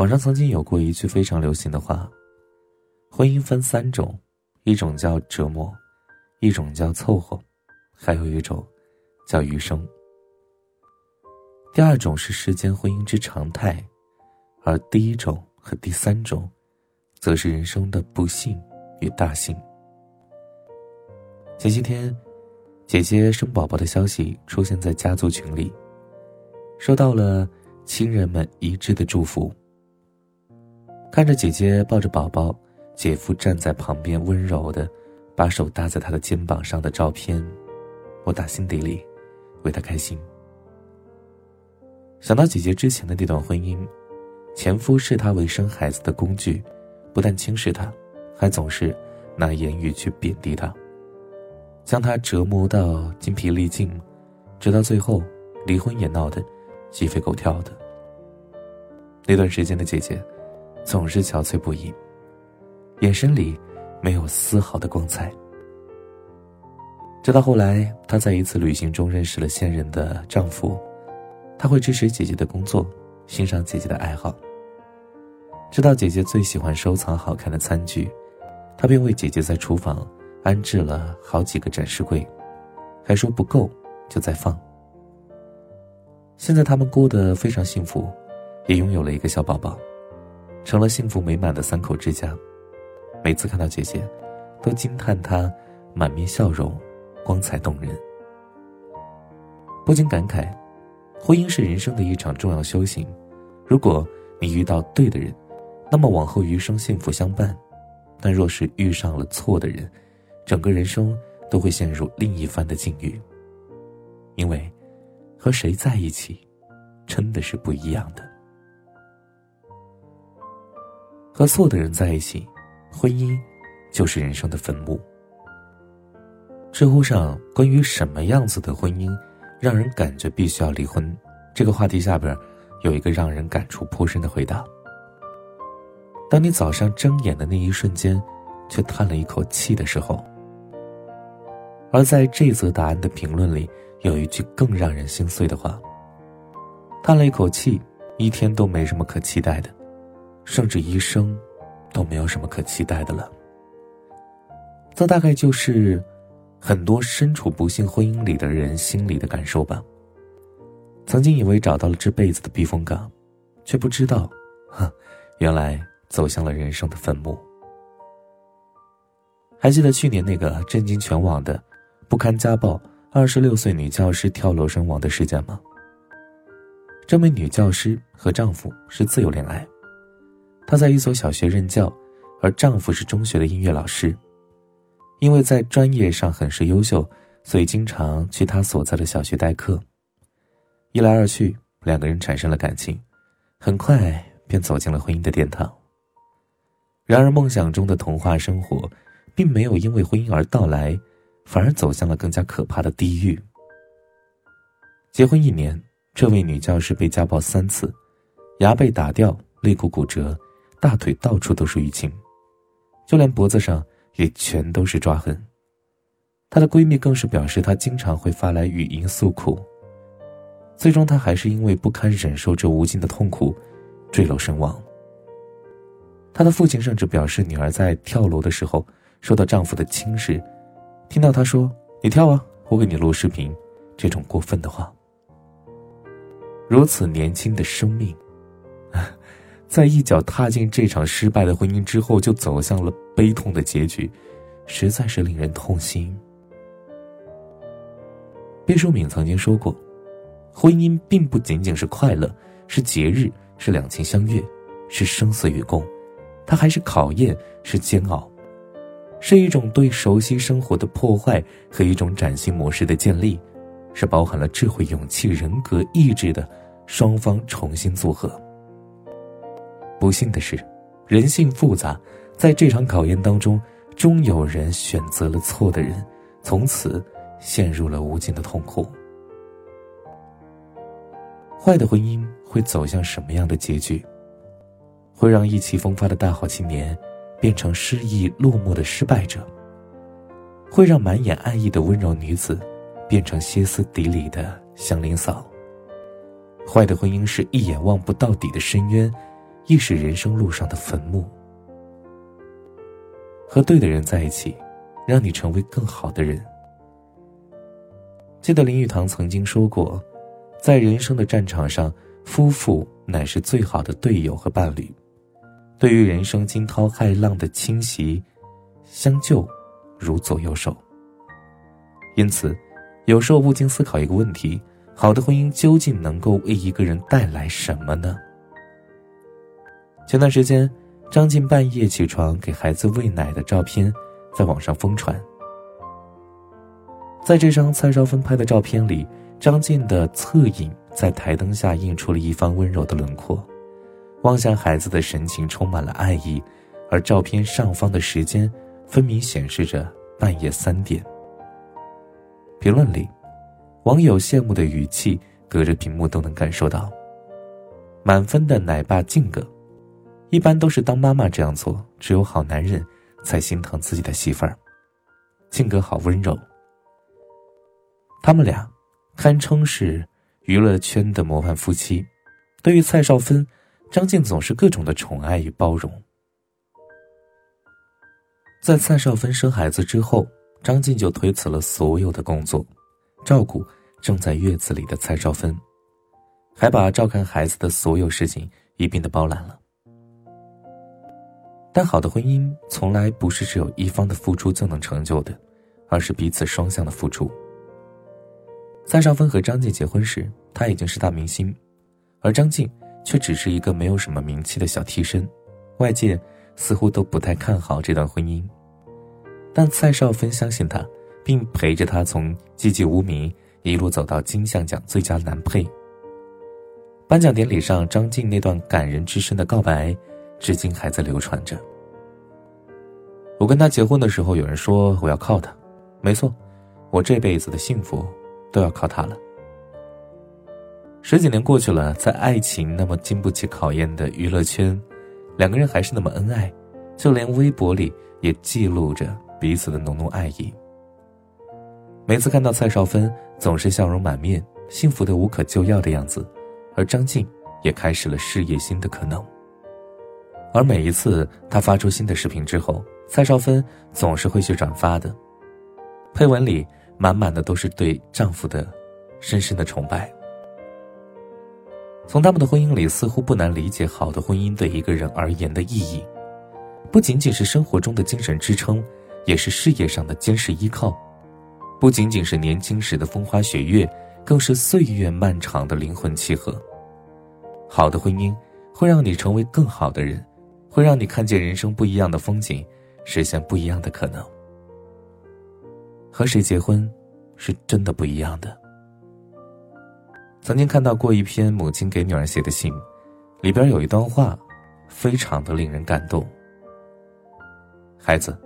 网上曾经有过一句非常流行的话：婚姻分三种，一种叫折磨，一种叫凑合，还有一种叫余生。第二种是世间婚姻之常态，而第一种和第三种，则是人生的不幸与大幸。前些天，姐姐生宝宝的消息出现在家族群里，收到了亲人们一致的祝福。看着姐姐抱着宝宝，姐夫站在旁边温柔的把手搭在她的肩膀上的照片，我打心底里为她开心。想到姐姐之前的那段婚姻，前夫视她为生孩子的工具，不但轻视她，还总是拿言语去贬低她，将她折磨到精疲力尽，直到最后离婚也闹得鸡飞狗跳的。那段时间的姐姐。总是憔悴不已，眼神里没有丝毫的光彩。直到后来，她在一次旅行中认识了现任的丈夫，他会支持姐姐的工作，欣赏姐姐的爱好。知道姐姐最喜欢收藏好看的餐具，他便为姐姐在厨房安置了好几个展示柜，还说不够就再放。现在他们过得非常幸福，也拥有了一个小宝宝。成了幸福美满的三口之家。每次看到姐姐，都惊叹她满面笑容，光彩动人。不禁感慨，婚姻是人生的一场重要修行。如果你遇到对的人，那么往后余生幸福相伴；但若是遇上了错的人，整个人生都会陷入另一番的境遇。因为，和谁在一起，真的是不一样的。和错的人在一起，婚姻就是人生的坟墓。知乎上关于什么样子的婚姻让人感觉必须要离婚这个话题下边，有一个让人感触颇深的回答：当你早上睁眼的那一瞬间，却叹了一口气的时候。而在这则答案的评论里，有一句更让人心碎的话：叹了一口气，一天都没什么可期待的。甚至一生都没有什么可期待的了。这大概就是很多身处不幸婚姻里的人心里的感受吧。曾经以为找到了这辈子的避风港，却不知道，哼，原来走向了人生的坟墓。还记得去年那个震惊全网的不堪家暴、二十六岁女教师跳楼身亡的事件吗？这名女教师和丈夫是自由恋爱。她在一所小学任教，而丈夫是中学的音乐老师。因为在专业上很是优秀，所以经常去她所在的小学代课。一来二去，两个人产生了感情，很快便走进了婚姻的殿堂。然而，梦想中的童话生活，并没有因为婚姻而到来，反而走向了更加可怕的地狱。结婚一年，这位女教师被家暴三次，牙被打掉，肋骨骨折。大腿到处都是淤青，就连脖子上也全都是抓痕。她的闺蜜更是表示，她经常会发来语音诉苦。最终，她还是因为不堪忍受这无尽的痛苦，坠楼身亡。她的父亲甚至表示，女儿在跳楼的时候受到丈夫的轻视，听到她说“你跳啊，我给你录视频”这种过分的话。如此年轻的生命。在一脚踏进这场失败的婚姻之后，就走向了悲痛的结局，实在是令人痛心。毕淑敏曾经说过：“婚姻并不仅仅是快乐，是节日，是两情相悦，是生死与共，它还是考验，是煎熬，是一种对熟悉生活的破坏和一种崭新模式的建立，是包含了智慧、勇气、人格、意志的双方重新组合。”不幸的是，人性复杂，在这场考验当中，终有人选择了错的人，从此陷入了无尽的痛苦。坏的婚姻会走向什么样的结局？会让意气风发的大好青年变成失意落寞的失败者？会让满眼爱意的温柔女子变成歇斯底里的祥林嫂？坏的婚姻是一眼望不到底的深渊。亦是人生路上的坟墓。和对的人在一起，让你成为更好的人。记得林语堂曾经说过，在人生的战场上，夫妇乃是最好的队友和伴侣。对于人生惊涛骇浪的侵袭，相救如左右手。因此，有时候不禁思考一个问题：好的婚姻究竟能够为一个人带来什么呢？前段时间，张晋半夜起床给孩子喂奶的照片在网上疯传。在这张蔡少芬拍的照片里，张晋的侧影在台灯下映出了一方温柔的轮廓。望向孩子的神情充满了爱意，而照片上方的时间分明显示着半夜三点。评论里，网友羡慕的语气隔着屏幕都能感受到。满分的奶爸静哥，一般都是当妈妈这样做，只有好男人才心疼自己的媳妇儿。性格好温柔，他们俩堪称是娱乐圈的模范夫妻。对于蔡少芬。张晋总是各种的宠爱与包容。在蔡少芬生孩子之后，张晋就推辞了所有的工作，照顾正在月子里的蔡少芬，还把照看孩子的所有事情一并的包揽了。但好的婚姻从来不是只有一方的付出就能成就的，而是彼此双向的付出。蔡少芬和张晋结婚时，他已经是大明星，而张晋。却只是一个没有什么名气的小替身，外界似乎都不太看好这段婚姻。但蔡少芬相信他，并陪着他从寂寂无名一路走到金像奖最佳男配。颁奖典礼上，张晋那段感人至深的告白，至今还在流传着。我跟他结婚的时候，有人说我要靠他，没错，我这辈子的幸福都要靠他了。十几年过去了，在爱情那么经不起考验的娱乐圈，两个人还是那么恩爱，就连微博里也记录着彼此的浓浓爱意。每次看到蔡少芬总是笑容满面、幸福的无可救药的样子，而张晋也开始了事业新的可能。而每一次他发出新的视频之后，蔡少芬总是会去转发的，配文里满满的都是对丈夫的深深的崇拜。从他们的婚姻里，似乎不难理解好的婚姻对一个人而言的意义，不仅仅是生活中的精神支撑，也是事业上的坚实依靠；不仅仅是年轻时的风花雪月，更是岁月漫长的灵魂契合。好的婚姻会让你成为更好的人，会让你看见人生不一样的风景，实现不一样的可能。和谁结婚，是真的不一样的。曾经看到过一篇母亲给女儿写的信，里边有一段话，非常的令人感动。孩子，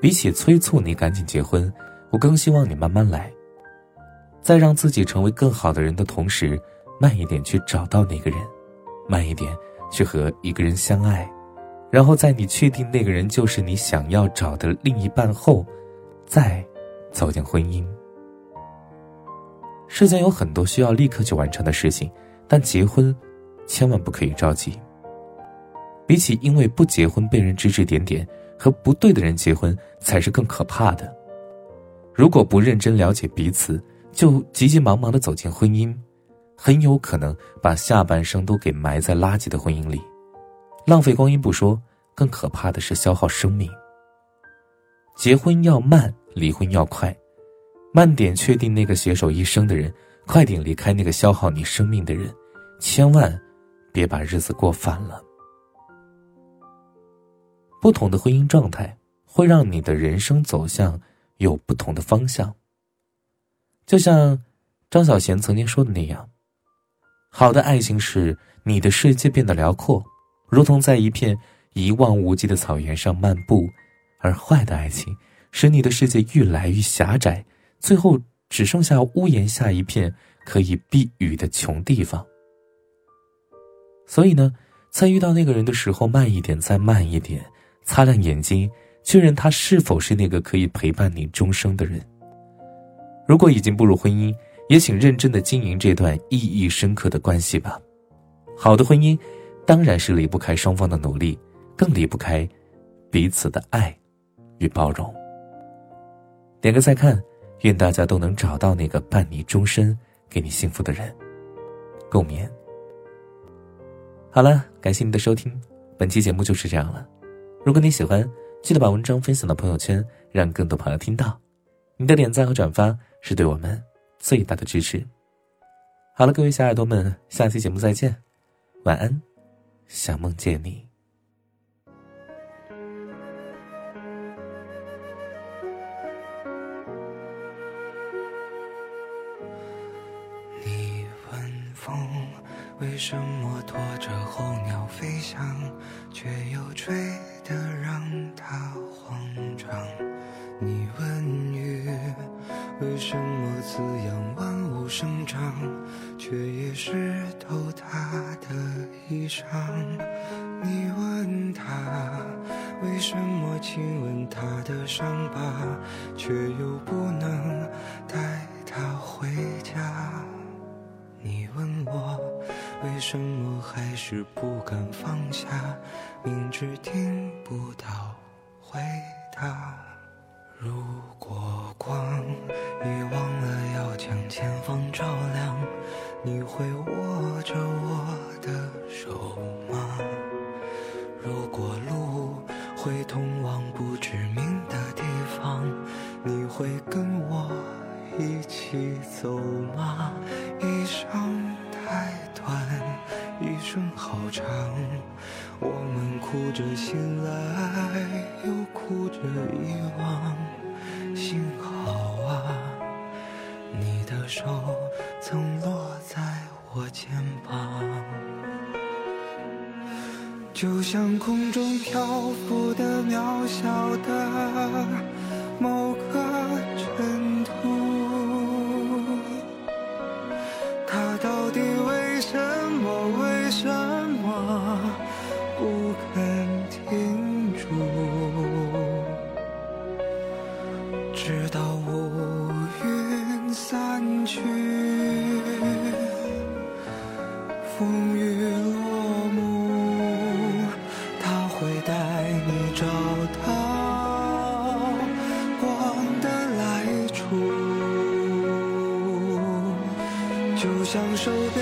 比起催促你赶紧结婚，我更希望你慢慢来，在让自己成为更好的人的同时，慢一点去找到那个人，慢一点去和一个人相爱，然后在你确定那个人就是你想要找的另一半后，再走进婚姻。世间有很多需要立刻去完成的事情，但结婚，千万不可以着急。比起因为不结婚被人指指点点，和不对的人结婚才是更可怕的。如果不认真了解彼此，就急急忙忙的走进婚姻，很有可能把下半生都给埋在垃圾的婚姻里，浪费光阴不说，更可怕的是消耗生命。结婚要慢，离婚要快。慢点确定那个携手一生的人，快点离开那个消耗你生命的人，千万别把日子过反了。不同的婚姻状态会让你的人生走向有不同的方向。就像张小娴曾经说的那样：“好的爱情是你的世界变得辽阔，如同在一片一望无际的草原上漫步；而坏的爱情使你的世界越来越狭窄。”最后只剩下屋檐下一片可以避雨的穷地方。所以呢，在遇到那个人的时候，慢一点，再慢一点，擦亮眼睛，确认他是否是那个可以陪伴你终生的人。如果已经步入婚姻，也请认真的经营这段意义深刻的关系吧。好的婚姻，当然是离不开双方的努力，更离不开彼此的爱与包容。点个再看，愿大家都能找到那个伴你终身、给你幸福的人。共勉。好了，感谢您的收听，本期节目就是这样了。如果你喜欢，记得把文章分享到朋友圈，让更多朋友听到。你的点赞和转发是对我们最大的支持。好了，各位小耳朵们，下期节目再见，晚安，想梦见你。你问风为什么拖着候鸟飞翔，却又吹得让它慌张？你问雨为什么滋养万物生长，却也湿透他的衣裳？你问他为什么亲吻他的伤疤，却又不能带他回家？你问我为什么还是不敢放下，明知听不到回答。如果光已忘了要将前方照亮，你会握着我的手吗？如果路会通往不知名的地方，你会跟我一起走吗？一生太短，一生好长，我们哭着醒来，又哭着遗忘。幸好，的手曾落在我肩膀，就像空中漂浮的渺小的某个尘土，它到底为什么？为什么